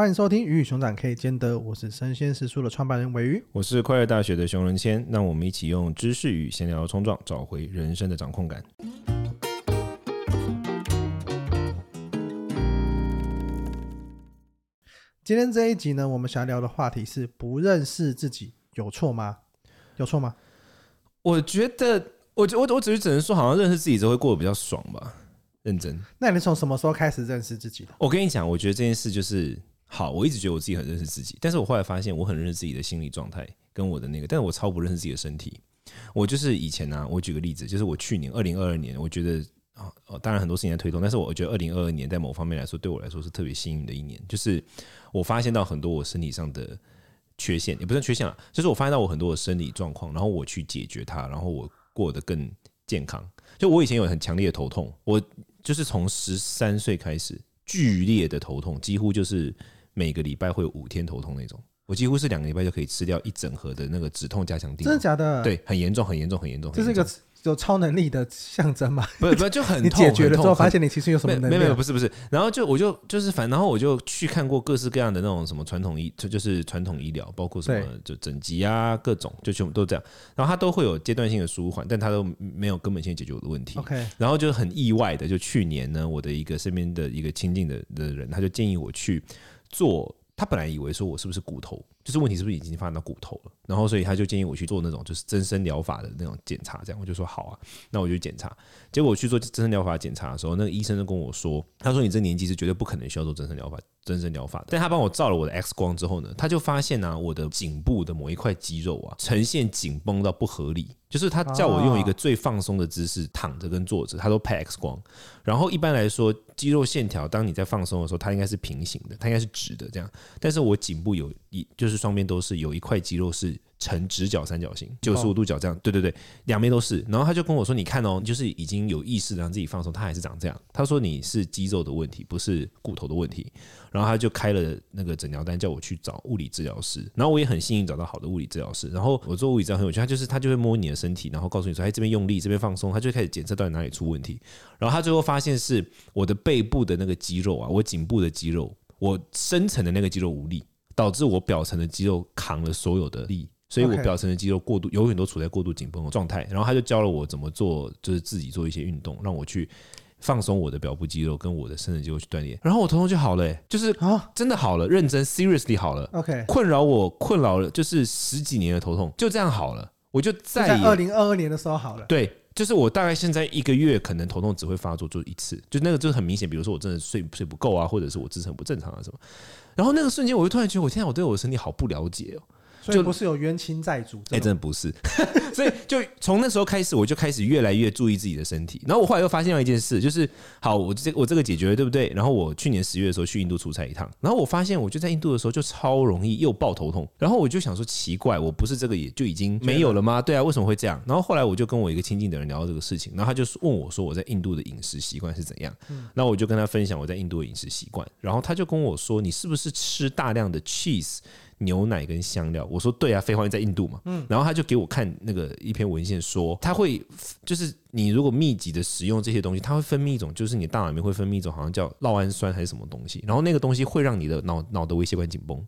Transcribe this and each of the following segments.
欢迎收听《鱼与熊掌可以兼得》，我是生鲜食书的创办人韦鱼，我是快乐大学的熊仁谦，让我们一起用知识与闲聊冲撞，找回人生的掌控感。今天这一集呢，我们想聊的话题是：不认识自己有错吗？有错吗？我觉得，我我我只是只能说，好像认识自己之后会过得比较爽吧。认真。那你从什么时候开始认识自己的？我跟你讲，我觉得这件事就是。好，我一直觉得我自己很认识自己，但是我后来发现我很认识自己的心理状态跟我的那个，但是我超不认识自己的身体。我就是以前呢、我举个例子，就是我去年二零二二年，我觉得啊，当然很多事情在推动，但是我觉得二零二二年在某方面来说，对我来说是特别幸运的一年，就是我发现到很多我身体上的缺陷，也不算缺陷了，就是我发现到我很多的生理状况，然后我去解决它，然后我过得更健康。就我以前有很强烈的头痛，我就是从十三岁开始剧烈的头痛，几乎就是。每个礼拜会有五天头痛那种，我几乎是两个礼拜就可以吃掉一整盒的那个止痛加强定。真的假的？对，很严重，很严重，很严重。这是一个有超能力的象征嘛？不是，不是，就很痛。你解决了之后，发现你其实有什么能力？没有，没有，不是，不是。然后就我就就是反，然后我就去看过各式各样的那种什么传统医，就就是传统医疗，包括什么就整脊啊，各种就全部都这样。然后它都会有阶段性的舒缓，但它都没有根本性解决我的问题。OK。然后就很意外的，就去年呢，我的一个身边的一个亲近的的人，他就建议我去做。他本来以为说我是不是骨头，就是问题是不是已经发展到骨头了，然后所以他就建议我去做那种就是增生疗法的那种检查，这样我就说好啊，那我就检查。结果我去做增生疗法检查的时候，那个医生就跟我说，他说你这年纪是绝对不可能需要做增生疗法。增生疗法，但他帮我照了我的 X 光之后呢，他就发现呢、我的颈部的某一块肌肉啊，呈现紧绷到不合理。就是他叫我用一个最放松的姿势躺着跟坐着，他都拍 X 光。然后一般来说，肌肉线条当你在放松的时候，它应该是平行的，它应该是直的这样。但是我颈部有一，就是双边都是有一块肌肉是。呈直角三角形，九十五度角这样，对对对，两边都是。然后他就跟我说：“你看哦，就是已经有意识让自己放松，他还是长这样。”他说：“你是肌肉的问题，不是骨头的问题。”然后他就开了那个诊疗单，叫我去找物理治疗师。然后我也很幸运找到好的物理治疗师。然后我做物理治疗很有趣，他就是他就会摸你的身体，然后告诉你说：“哎，这边用力，这边放松。”他就开始检测到底哪里出问题。然后他最后发现是我的背部的那个肌肉啊，我颈部的肌肉，我深层的那个肌肉无力，导致我表层的肌肉扛了所有的力。所以我表层的肌肉过度永远都处在过度紧绷的状态，然后他就教了我怎么做，就是自己做一些运动，让我去放松我的表部肌肉跟我的深层肌肉去锻炼，然后我头痛就好了，欸，就是啊，真的好了，认真 seriously 好了，OK，困扰我困扰了就是十几年的头痛就这样好了，我就再在二零二二年的时候好了，对，就是我大概现在一个月可能头痛只会发作就一次，就那个就是很明显，比如说我真的睡睡不够啊，或者是我支撑不正常啊什么，然后那个瞬间我就突然觉得我现在我对我的身体好不了解哦。所以不是有冤亲债主？哎，真的不是。所以就从那时候开始，我就开始越来越注意自己的身体。然后我后来又发现了一件事，就是好，我这我这个解决了，对不对？然后我去年十月的时候去印度出差一趟，然后我发现我就在印度的时候就超容易又爆头痛。然后我就想说奇怪，我不是这个也就已经没有了吗？对啊，为什么会这样？然后后来我就跟我一个亲近的人聊到这个事情，然后他就问我说我在印度的饮食习惯是怎样？那我就跟他分享我在印度的饮食习惯，然后他就跟我说你是不是吃大量的 cheese？牛奶跟香料，我说对啊，废话，你在印度嘛，嗯，然后他就给我看那个一篇文献说，他会就是你如果密集的使用这些东西，它会分泌一种，就是你大脑里面会分泌一种好像叫酪氨酸还是什么东西，然后那个东西会让你的脑脑的微血管紧绷，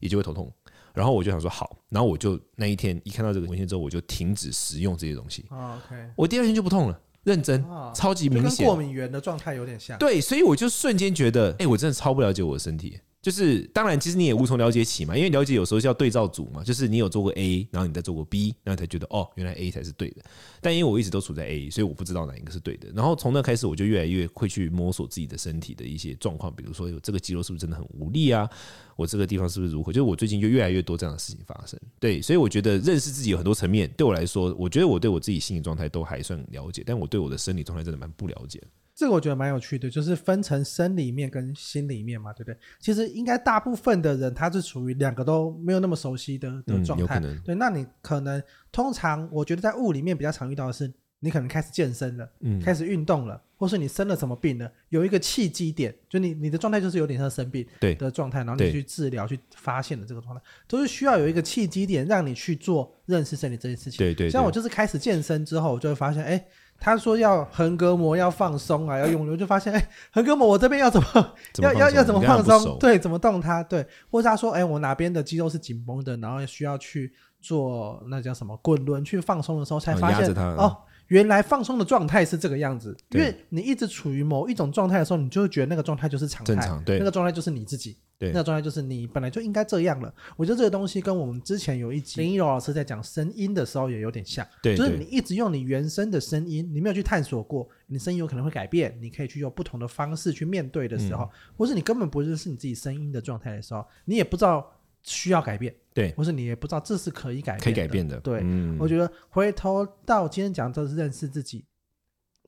也就会头痛。然后我就想说好，然后我就那一天一看到这个文献之后，我就停止使用这些东西。OK，我第二天就不痛了，认真，超级明显，跟过敏源的状态有点像。对，所以我就瞬间觉得，哎，我真的超不了解我的身体。就是当然，其实你也无从了解起嘛，因为了解有时候是要对照组嘛，就是你有做过 A，然后你再做过 B，然后才觉得哦，原来 A 才是对的。但因为我一直都处在 A，所以我不知道哪一个是对的。然后从那开始，我就越来越会去摸索自己的身体的一些状况，比如说有这个肌肉是不是真的很无力啊？我这个地方是不是如何？就是我最近就越来越多这样的事情发生。对，所以我觉得认识自己有很多层面。对我来说，我觉得我对我自己心理状态都还算了解，但我对我的生理状态真的蛮不了解。这个我觉得蛮有趣的，就是分成生理面跟心理面嘛，对不对？其实应该大部分的人他是处于两个都没有那么熟悉的的状态。对，那你可能通常我觉得在物理面比较常遇到的是，你可能开始健身了，嗯，开始运动了，或是你生了什么病了，有一个契机点，就你你的状态就是有点像生病的状态，然后你去治疗去发现的这个状态，都是需要有一个契机点让你去做认识身体这件事情。对对，对。像我就是开始健身之后，我就会发现，哎。他说要横膈膜要放松啊，要用力，就发现哎，横膈膜我这边要怎么，要要要怎么放松？对，怎么动它？对，或者他说哎，我哪边的肌肉是紧绷的，然后需要去做那叫什么滚轮去放松的时候，才发现哦。哦原来放松的状态是这个样子，因为你一直处于某一种状态的时候，你就会觉得那个状态就是常态，正常，对，那个状态就是你自己，对，那个状态就是你本来就应该这样了。我觉得这个东西跟我们之前有一集林依柔老师在讲声音的时候也有点像，对，就是你一直用你原生的声音，你没有去探索过，你声音有可能会改变，你可以去用不同的方式去面对的时候，嗯、或是你根本不认识你自己声音的状态的时候，你也不知道需要改变。对，或是你也不知道这是可以改变的，可以改变的。对，嗯、我觉得回头到今天讲，这是认识自己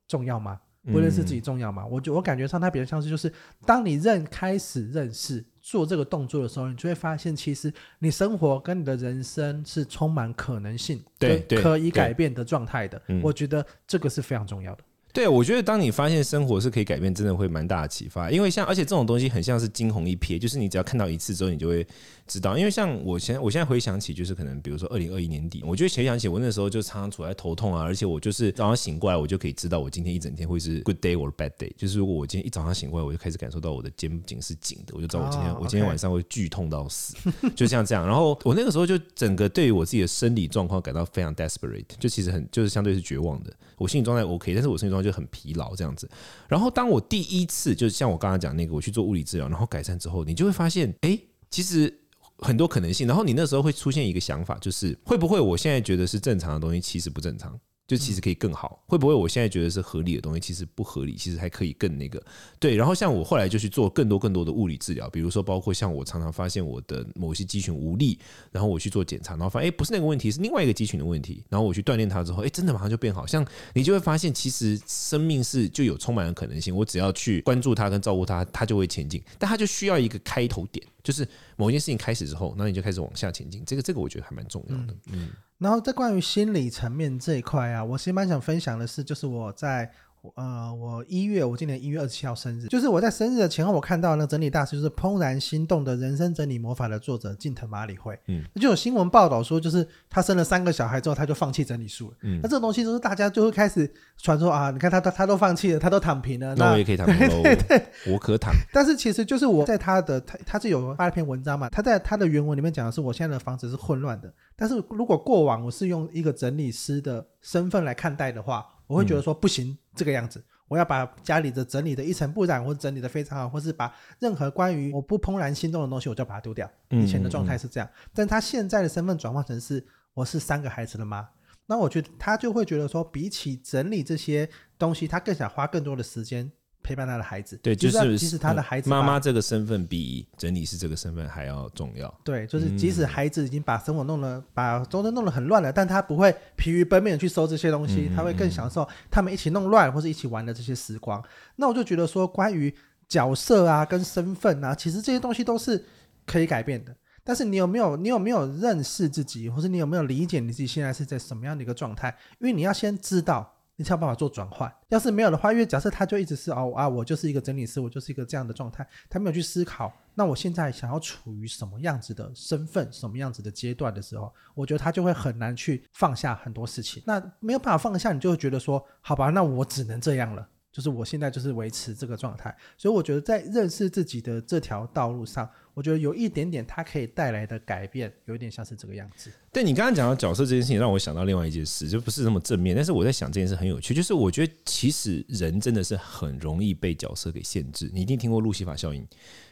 重要吗？不认识自己重要吗？嗯、我就我感觉上，它比较像是就是，当你认开始认识做这个动作的时候，你就会发现，其实你生活跟你的人生是充满可能性，对，可以改变的状态的。我觉得这个是非常重要的。对，我觉得当你发现生活是可以改变，真的会蛮大的启发。因为像，而且这种东西很像是惊鸿一瞥，就是你只要看到一次之后，你就会知道。因为像我现我现在回想起，就是可能比如说二零二一年底，我就回想起我那时候就常常处在头痛啊，而且我就是早上醒过来，我就可以知道我今天一整天会是 good day or bad day。就是如果我今天一早上醒过来，我就开始感受到我的肩颈是紧的，我就知道我今天、oh. 我今天晚上会剧痛到死，就像这样。然后我那个时候就整个对于我自己的生理状况感到非常 desperate，就其实很就是相对是绝望的。我心理状态 OK，但是我心理状就很疲劳这样。子，然后当我第一次就像我刚刚讲那个，我去做物理治疗，然后改善之后，你就会发现，哎，其实很多可能性。然后你那时候会出现一个想法，就是会不会我现在觉得是正常的东西，其实不正常。就其实可以更好，会不会我现在觉得是合理的东西，其实不合理，其实还可以更那个。对，然后像我后来就去做更多更多的物理治疗，比如说包括像我常常发现我的某些肌群无力，然后我去做检查，然后发现哎，不是那个问题，是另外一个肌群的问题，然后我去锻炼它之后，哎，真的马上就变好。像你就会发现，其实生命是就有充满了可能性，我只要去关注它跟照顾它，它就会前进。但它就需要一个开头点，就是某一件事情开始之后，那你就开始往下前进。这个这个我觉得还蛮重要的，嗯。然后在关于心理层面这一块啊，我其实蛮想分享的是，就是我在。呃，我一月，我今年一月二十七号生日，就是我在生日的前后，我看到那整理大师，就是《怦然心动的人生整理魔法》的作者近藤麻里惠，嗯，就有新闻报道说，就是他生了三个小孩之后，他就放弃整理术了，嗯，那这个东西就是大家就会开始传说啊，你看他他他都放弃了，他都躺平了，那我也可以躺平喽，对，对，对，我可躺。但是其实就是我在他的他他是有发一篇文章嘛，他在他的原文里面讲的是，我现在的房子是混乱的，但是如果过往我是用一个整理师的身份来看待的话，我会觉得说不行，嗯、这个样子。我要把家里的整理的一尘不染，或者整理的非常好，或是把任何关于我不怦然心动的东西，我就把它丢掉。以前的状态是这样，但他现在的身份转换成是我是三个孩子的妈，那我觉得他就会觉得说，比起整理这些东西，他更想花更多的时间。陪伴他的孩子，对，就是即使他的孩子妈妈这个身份比整理师这个身份还要重要。对，就是即使孩子已经把生活弄了，把中间弄得很乱了，但他不会疲于奔命的去收这些东西，他会更享受他们一起弄乱或者一起玩的这些时光。那我就觉得说，关于角色啊跟身份啊，其实这些东西都是可以改变的。但是你有没有你有没有认识自己，或是你有没有理解你自己现在是在什么样的一个状态？因为你要先知道。你才有办法做转换。要是没有的话，因为假设他就一直是哦啊，我就是一个整理师，我就是一个这样的状态，他没有去思考，那我现在想要处于什么样子的身份、什么样子的阶段的时候，我觉得他就会很难去放下很多事情。那没有办法放下，你就会觉得说，好吧，那我只能这样了。就是我现在就是维持这个状态，所以我觉得在认识自己的这条道路上，我觉得有一点点它可以带来的改变，有一点像是这个样子。对，你刚刚讲到角色这件事情，让我想到另外一件事，就不是那么正面，但是我在想这件事很有趣，就是我觉得其实人真的是很容易被角色给限制。你一定听过路西法效应，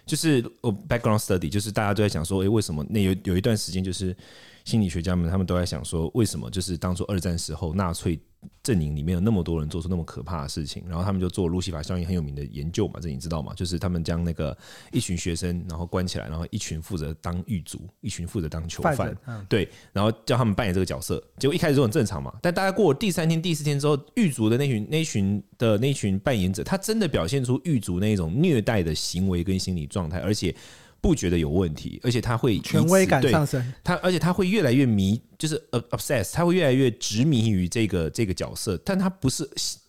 就是我 background study，就是大家都在讲说，诶，为什么那有有一段时间，就是心理学家们他们都在想说，为什么就是当初二战时候纳粹。阵营里面有那么多人做出那么可怕的事情，然后他们就做路西法效应很有名的研究嘛，这你知道吗？就是他们将那个一群学生然后关起来，然后一群负责当狱卒，一群负责当囚犯，对，然后叫他们扮演这个角色。结果一开始都很正常嘛，但大概过了第三天、第四天之后，狱卒的那群、那群的那群扮演者，他真的表现出狱卒那种虐待的行为跟心理状态，而且不觉得有问题，而且他会权威感上升，他而且他会越来越迷。就是 obsess，他会越来越执迷于这个这个角色，但他不是。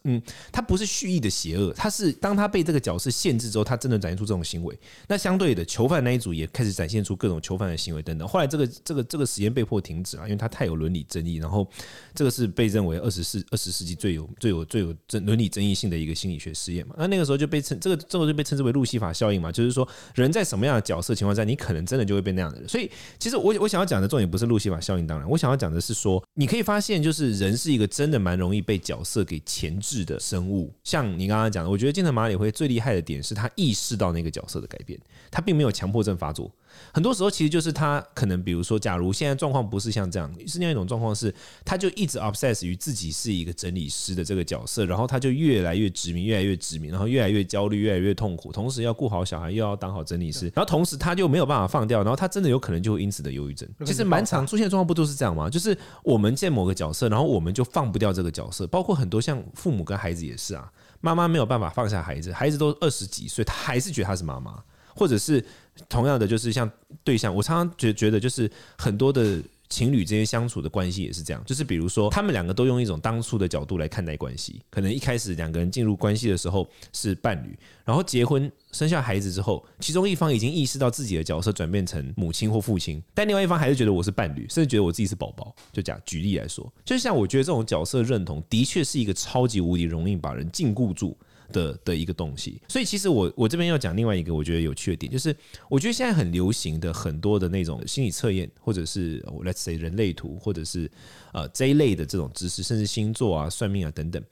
嗯，他不是蓄意的邪恶，他是当他被这个角色限制之后，他真的展现出这种行为。那相对的，囚犯那一组也开始展现出各种囚犯的行为等等。后来这个这个这个实验被迫停止了，因为他太有伦理争议。然后这个是被认为二十世二十世纪最有最有最有争伦理争议性的一个心理学实验嘛。那那个时候就被称这个这个就被称之为路西法效应嘛，就是说人在什么样的角色情况下，你可能真的就会变那样的人。所以其实我我想要讲的重点不是路西法效应，当然我我想要讲的是说，你可以发现就是人是一个真的蛮容易被角色给钳制的生物，像你刚刚讲的，我觉得金城马里会最厉害的点是他意识到那个角色的改变，他并没有强迫症发作。很多时候其实就是他可能，比如说，假如现在状况不是像这样，是另外一种状况是，他就一直 obsess 于自己是一个整理师的这个角色，然后他就越来越执迷，越来越执迷，然后越来越焦虑，越来越痛苦，同时要顾好小孩，又要当好整理师，然后同时他就没有办法放掉，然后他真的有可能就会因此的忧郁症。其实蛮常出现的状况不都是这样吗？就是我们见某个角色，然后我们就放不掉这个角色，包括很多像父母跟孩子也是啊，妈妈没有办法放下孩子，孩子都二十几岁，他还是觉得他是妈妈。或者是同样的，就是像对象，我常常觉觉得，就是很多的情侣之间相处的关系也是这样，就是比如说，他们两个都用一种当初的角度来看待关系，可能一开始两个人进入关系的时候是伴侣，然后结婚生下孩子之后，其中一方已经意识到自己的角色转变成母亲或父亲，但另外一方还是觉得我是伴侣，甚至觉得我自己是宝宝。就这样举例来说，就像我觉得这种角色认同的确是一个超级无敌容易把人禁锢住的的一个东西，所以其实我我这边要讲另外一个我觉得有趣的点，就是我觉得现在很流行的很多的那种心理测验，或者是 let's say 人类图，或者是呃这一类的这种知识，甚至星座啊、算命啊等等。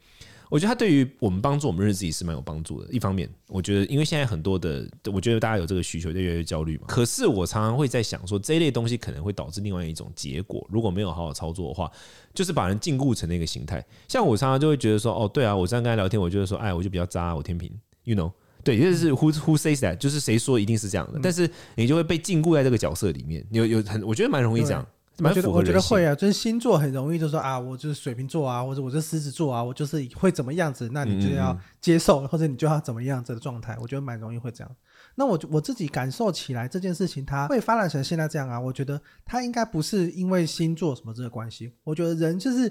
我觉得它对于我们帮助我们认识自己是蛮有帮助的。一方面，我觉得因为现在很多的，我觉得大家有这个需求，就越来越焦虑嘛。可是我常常会在想说，这一类东西可能会导致另外一种结果，如果没有好好操作的话，就是把人禁锢成那个形态。像我常常就会觉得说，哦，对啊，我这样跟他聊天，我就是说，哎，我就比较渣，我天平，you know，对，就是 who who says that，就是谁说一定是这样的。但是你就会被禁锢在这个角色里面，有有很，我觉得蛮容易这样。我觉得我觉得会啊，就是星座很容易就说啊，我就是水瓶座啊，或者我是狮子座啊，我就是会怎么样子，那你就要接受，或者你就要怎么样子的状态。我觉得蛮容易会这样。那我我自己感受起来这件事情，它会发展成现在这样啊，我觉得它应该不是因为星座什么这个关系。我觉得人就是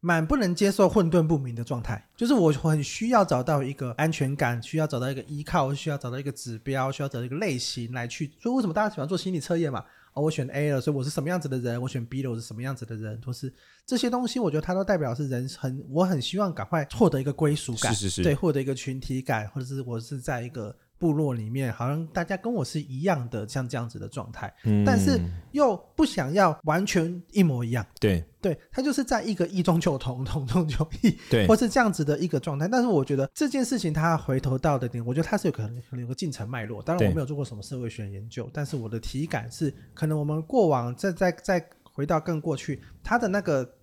蛮不能接受混沌不明的状态，就是我很需要找到一个安全感，需要找到一个依靠，需要找到一个指标，需要找到一个类型来去。所以为什么大家喜欢做心理测验嘛？哦，我选 A 了，所以我是什么样子的人？我选 B 了，我是什么样子的人？都是这些东西，我觉得它都代表是人很，我很希望赶快获得一个归属感，是是是，对，获得一个群体感，或者是我是在一个。部落里面好像大家跟我是一样的，像这样子的状态，嗯，但是又不想要完全一模一样。对，对，他就是在一个异中求同，同中求异，对，或是这样子的一个状态。但是我觉得这件事情他回头到的点，我觉得他是有可能可能有个进程脉络。当然我没有做过什么社会学研究，但是我的体感是，可能我们过往再再再回到更过去，他的那个。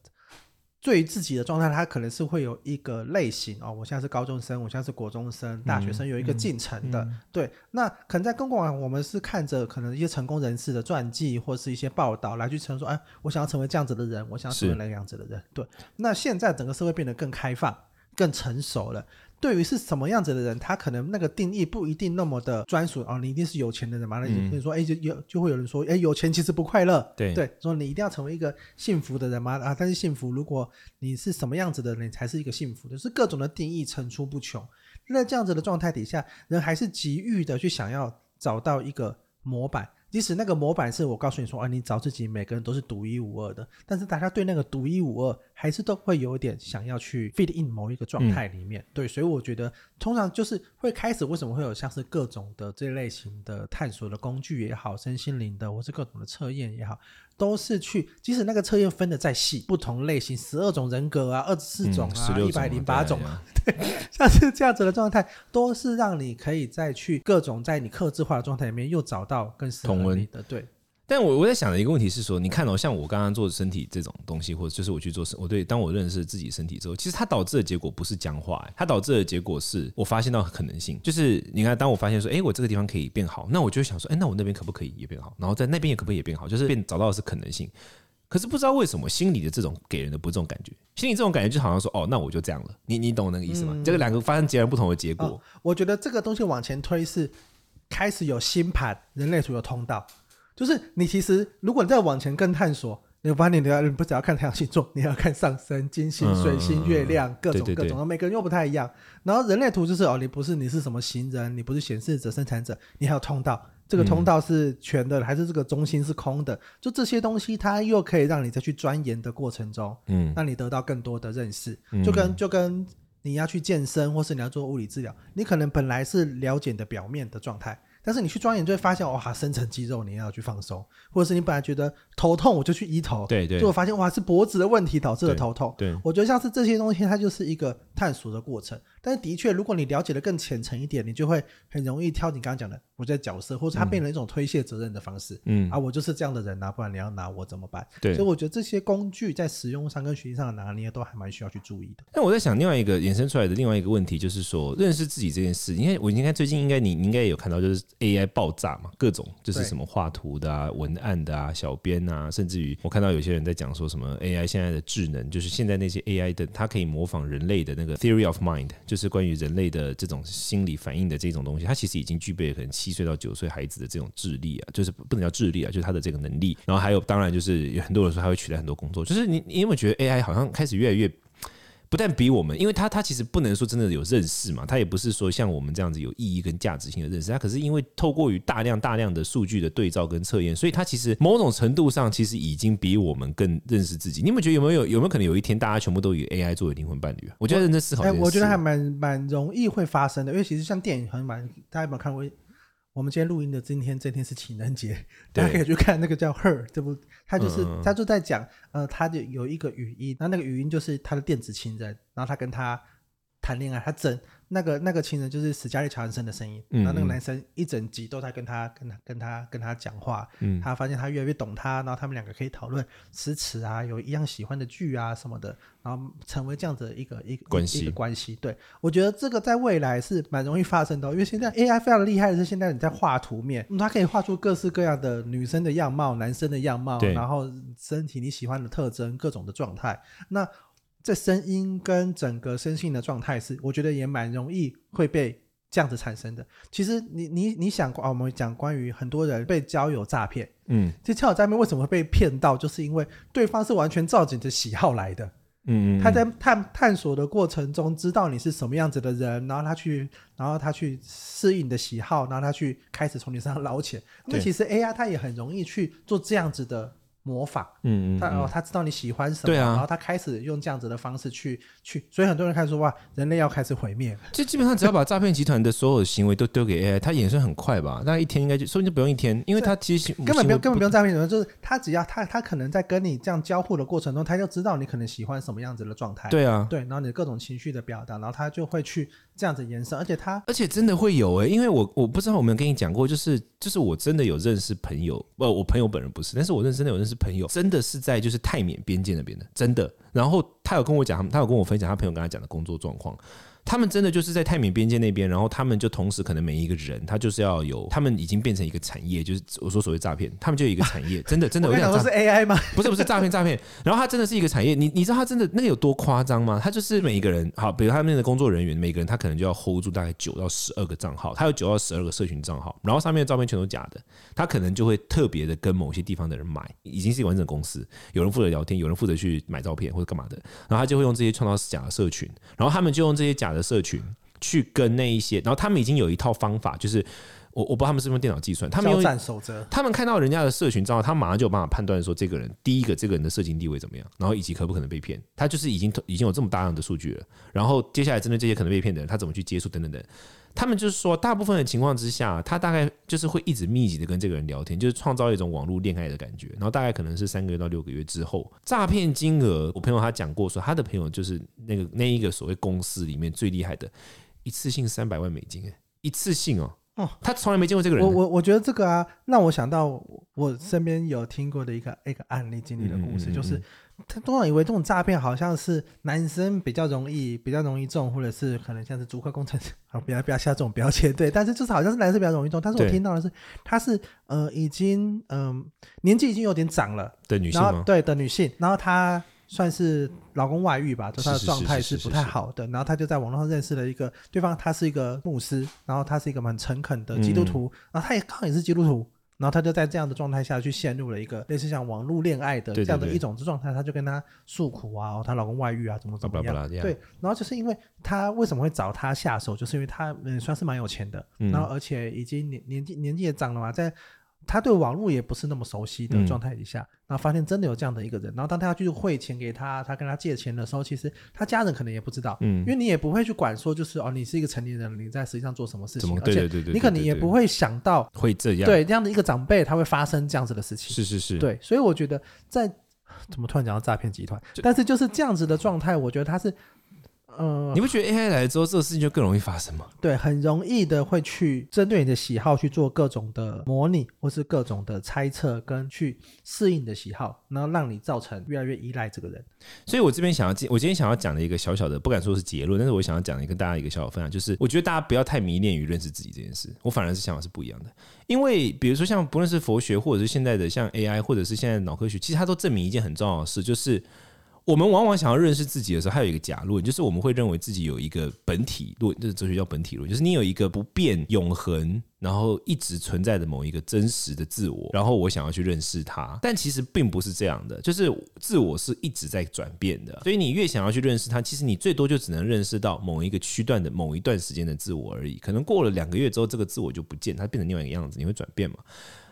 对于自己的状态，他可能是会有一个类型哦。我现在是高中生，我现在是国中生、大学生，有一个进程的。嗯嗯嗯、对，那可能在公广，我们是看着可能一些成功人士的传记或是一些报道来去承认说，哎，我想要成为这样子的人，我想要成为那个样子的人。对，那现在整个社会变得更开放、更成熟了。对于是什么样子的人，他可能那个定义不一定那么的专属哦。你一定是有钱的人嘛？那你说，哎，就有就会有人说，哎，有钱其实不快乐。对对，说你一定要成为一个幸福的人嘛？啊，但是幸福，如果你是什么样子的人，才是一个幸福的，就是各种的定义层出不穷。那这样子的状态底下，人还是急于的去想要找到一个模板。即使那个模板是我告诉你说啊，你找自己每个人都是独一无二的，但是大家对那个独一无二还是都会有点想要去 fit in 某一个状态里面。嗯、对，所以我觉得通常就是会开始为什么会有像是各种的这类型的探索的工具也好，身心灵的或是各种的测验也好。都是去，即使那个测验分的再细，不同类型，十二种人格啊，二十四种啊，一百零八种啊，对，像是这样子的状态，都是让你可以再去各种在你克制化的状态里面又找到更适合你的，对。但我我在想的一个问题是说，你看哦，像我刚刚做身体这种东西，或者就是我去做身，我对，当我认识自己身体之后，其实它导致的结果不是僵化，它导致的结果是我发现到可能性，就是你看，当我发现说，哎，我这个地方可以变好，那我就想说，哎，那我那边可不可以也变好？然后在那边也可不可以也变好？就是变找到的是可能性。可是不知道为什么心里的这种给人的不是这种感觉，心里这种感觉就好像说，哦，那我就这样了。你你懂那个意思吗？这个两个发生截然不同的结果。我觉得这个东西往前推是开始有新盘，人类图有通道。就是你其实，如果你再往前更探索，你发现你要，你不只要看太阳星座，你要看上升、金星、水星、月亮，各种各种，每个人又不太一样。然后人类图就是哦，你不是你是什么行人，你不是显示者、生产者，你还有通道，这个通道是全的还是这个中心是空的？就这些东西，它又可以让你再去钻研的过程中，嗯，让你得到更多的认识。就跟就跟你要去健身，或是你要做物理治疗，你可能本来是了解的表面的状态。但是你去钻研，就会发现哇，深层肌肉你也要去放松，或者是你本来觉得头痛，我就去医头，对对，结果发现哇，是脖子的问题导致了头痛。对，对，我觉得像是这些东西，它就是一个探索的过程。但是的确，如果你了解的更浅层一点，你就会很容易挑你刚刚讲的。我在角色，或者他变成一种推卸责任的方式。嗯啊，我就是这样的人呐、啊，不然你要拿我怎么办？对，所以我觉得这些工具在使用上跟学习上的拿捏都还蛮需要去注意的。那我在想另外一个衍生出来的另外一个问题，就是说认识自己这件事。因为我应该最近应该你你应该也有看到，就是 AI 爆炸嘛，各种就是什么画图的啊、文案的啊、小编啊，甚至于我看到有些人在讲说什么 AI 现在的智能，就是现在那些 AI 的，它可以模仿人类的那个 theory of mind，就是关于人类的这种心理反应的这种东西，它其实已经具备了可能七岁到九岁孩子的这种智力啊，就是不能叫智力啊，就是他的这个能力。然后还有，当然就是有很多人说他会取代很多工作。就是你，你有没有觉得 AI 好像开始越来越不但比我们，因为他他其实不能说真的有认识嘛，他也不是说像我们这样子有意义跟价值性的认识。他可是因为透过于大量大量的数据的对照跟测验，所以他其实某种程度上其实已经比我们更认识自己。你有没有觉得有没有有没有可能有一天大家全部都以 AI 作为灵魂伴侣啊？我觉得认真思考，哎，我觉得还蛮蛮容易会发生的，因为其实像电影很蛮，大家有没有看过？我们今天录音的今天，这天是情人节，大家可以去看那个叫《Her》这部，他就是他就在讲，呃，他就有一个语音，那那个语音就是他的电子情人，然后他跟他谈恋爱，他整。那个那个情人就是史嘉丽·乔安森的声音，然后那个男生一整集都在跟他跟他跟他跟他讲话，嗯，他发现他越来越懂他，然后他们两个可以讨论诗词啊，有一样喜欢的剧啊什么的，然后成为这样子的一个一个关系关系。对，我觉得这个在未来是蛮容易发生的，因为现在 AI 非常厉害的是，现在你在画图面，它可以画出各式各样的女生的样貌、男生的样貌，然后身体你喜欢的特征、各种的状态，那。这声音跟整个身心的状态是，我觉得也蛮容易会被这样子产生的。其实你你你想啊，我们讲关于很多人被交友诈骗，嗯，这交友诈骗为什么会被骗到？就是因为对方是完全照着你的喜好来的，嗯，他在探探索的过程中知道你是什么样子的人，然后他去，然后他去适应你的喜好，然后他去开始从你身上捞钱。那其实 AI 它也很容易去做这样子的。模仿，嗯嗯，他哦，他知道你喜欢什么，对啊，然后他开始用这样子的方式去去，所以很多人开始说哇，人类要开始毁灭。就基本上只要把诈骗集团的所有的行为都丢给 AI，他演算很快吧？那一天应该就说不定就不用一天，因为他其实根本不用根本不用诈骗集团，就是他只要他他可能在跟你这样交互的过程中，他就知道你可能喜欢什么样子的状态，对啊，对，然后你各种情绪的表达，然后他就会去这样子延伸，而且他而且真的会有哎、欸，因为我我不知道我们跟你讲过，就是就是我真的有认识朋友，不，我朋友本人不是，但是我认识真的有认识朋友，真的是。在就是泰缅边界那边的，真的。然后他有跟我讲，他有跟我分享他朋友跟他讲的工作状况。他们真的就是在泰缅边界那边，然后他们就同时可能每一个人，他就是要有，他们已经变成一个产业，就是我说所谓诈骗，他们就有一个产业，真的真的。我想说是 AI 吗？不是不是诈骗诈骗，然后他真的是一个产业，你你知道他真的那个有多夸张吗？他就是每一个人，好，比如他们的工作人员，每个人他可能就要 hold 住大概九到十二个账号，他有九到十二个社群账号，然后上面的照片全都假的，他可能就会特别的跟某些地方的人买，已经是一个完整公司，有人负责聊天，有人负责去买照片或者干嘛的，然后他就会用这些创造假的社群，然后他们就用这些假的社群。去跟那一些，然后他们已经有一套方法，就是我我不知道他们是用电脑计算，他们用守则，他们看到人家的社群账号，他马上就有办法判断说这个人，第一个这个人的社群地位怎么样，然后以及可不可能被骗，他就是已经已经有这么大量的数据了，然后接下来针对这些可能被骗的人，他怎么去接触等等等，他们就是说，大部分的情况之下，他大概就是会一直密集的跟这个人聊天，就是创造一种网络恋爱的感觉，然后大概可能是三个月到六个月之后，诈骗金额，我朋友他讲过说，他的朋友就是那个那一个所谓公司里面最厉害的。一次性三百万美金，一次性哦，哦，他从来没见过这个人。我我我觉得这个啊，让我想到我身边有听过的一个一个案例经历的故事，就是他通常以为这种诈骗好像是男生比较容易比较容易中，或者是可能像是竹科工程师，好，不要不要下这种标签，对，但是就是好像是男生比较容易中。但是我听到的是，他是呃已经嗯、呃、年纪已经有点长了的女性吗？对的女性，然后她。算是老公外遇吧，就她的状态是不太好的。然后她就在网络上认识了一个对方，他是一个牧师，然后他是一个蛮诚恳的基督徒，然后他也刚好也是基督徒，然后他就在这样的状态下去陷入了一个类似像网络恋爱的这样的一种状态，她就跟他诉苦啊，她老公外遇啊，怎么怎么样？对，然后就是因为他为什么会找他下手，就是因为他嗯算是蛮有钱的，然后而且已经年年纪年纪也长了嘛，在。他对网络也不是那么熟悉的状态底下，嗯、然后发现真的有这样的一个人，然后当他要去汇钱给他，他跟他借钱的时候，其实他家人可能也不知道，嗯，因为你也不会去管说，就是哦，你是一个成年人，你在实际上做什么事情，而且你可能也不会想到会这样，对这样的一个长辈他会发生这样子的事情，是是是，对，所以我觉得在怎么突然讲到诈骗集团，但是就是这样子的状态，我觉得他是。嗯，你不觉得 AI 来了之后，这个事情就更容易发生吗？对，很容易的会去针对你的喜好去做各种的模拟，或是各种的猜测，跟去适应你的喜好，然后让你造成越来越依赖这个人。所以我这边想要，我今天想要讲的一个小小的，不敢说是结论，但是我想要讲的跟大家一个小小分享，就是我觉得大家不要太迷恋于认识自己这件事。我反而是想法是不一样的，因为比如说像不论是佛学，或者是现在的像 AI，或者是现在的脑科学，其实它都证明一件很重要的事，就是。我们往往想要认识自己的时候，还有一个假论，就是我们会认为自己有一个本体论，这是哲学叫本体论，就是你有一个不变、永恒，然后一直存在的某一个真实的自我，然后我想要去认识它。但其实并不是这样的，就是自我是一直在转变的，所以你越想要去认识它，其实你最多就只能认识到某一个区段的某一段时间的自我而已。可能过了两个月之后，这个自我就不见，它变成另外一个样子，你会转变嘛？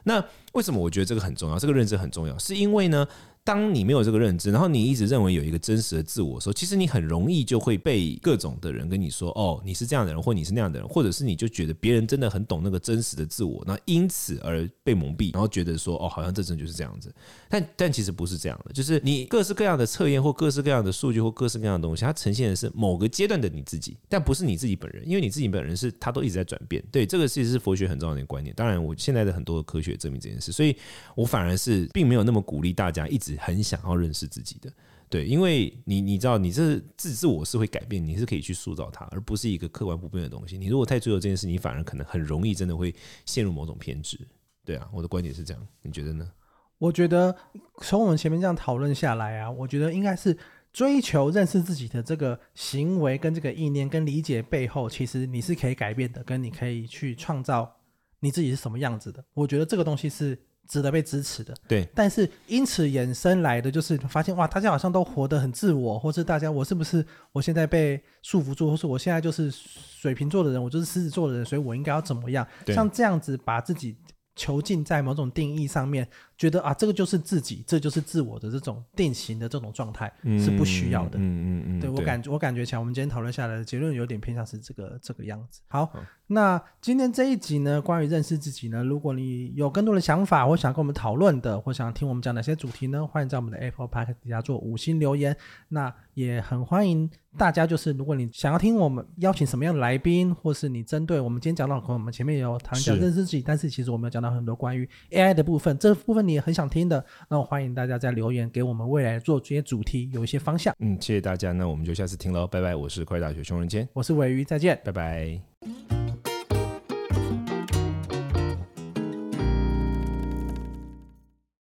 那为什么我觉得这个很重要？这个认知很重要，是因为呢，当你没有这个认知，然后你一直认为有一个真实的自我的时候，其实你很容易就会被各种的人跟你说：“哦，你是这样的人，或你是那样的人，或者是你就觉得别人真的很懂那个真实的自我，那因此而被蒙蔽，然后觉得说：哦，好像这真就是这样子。但但其实不是这样的，就是你各式各样的测验或各式各样的数据或各式各样的东西，它呈现的是某个阶段的你自己，但不是你自己本人，因为你自己本人是它都一直在转变。对，这个其实是佛学很重要的一个观念。当然，我现在的很多科学证明这件事，所以我反而是并没有那么鼓励大家一直很想要认。识自己的，对，因为你你知道，你这自自我是会改变，你是可以去塑造它，而不是一个客观不变的东西。你如果太追求这件事，你反而可能很容易真的会陷入某种偏执。对啊，我的观点是这样，你觉得呢？我觉得从我们前面这样讨论下来啊，我觉得应该是追求认识自己的这个行为跟这个意念跟理解背后，其实你是可以改变的，跟你可以去创造你自己是什么样子的。我觉得这个东西是。值得被支持的，对。但是因此衍生来的就是发现哇，大家好像都活得很自我，或是大家我是不是我现在被束缚住，或是我现在就是水瓶座的人，我就是狮子座的人，所以我应该要怎么样？像这样子把自己囚禁在某种定义上面。觉得啊，这个就是自己，这就是自我的这种定型的这种状态是不需要的。嗯嗯嗯，嗯，对我感觉我感觉起来，我们今天讨论下来的结论有点偏向是这个这个样子。好，好，那今天这一集呢，关于认识自己呢，如果你有更多的想法，或想跟我们讨论的，或想听我们讲哪些主题呢，欢迎在我们的 Apple Podcast 底下做五星留言。那也很欢迎大家，就是如果你想要听我们邀请什么样的来宾，或是你针对我们今天讲到，可能我们前面有谈讲认识自己，但是其实我们有讲到很多关于 AI 的部分，这部分你。也很想听的，那我欢迎大家在留言给我们未来做这些主题有一些方向。嗯，谢谢大家，那我们就下次听喽，拜拜。我是快大学熊仁谦，我是尾鱼，再见，拜拜。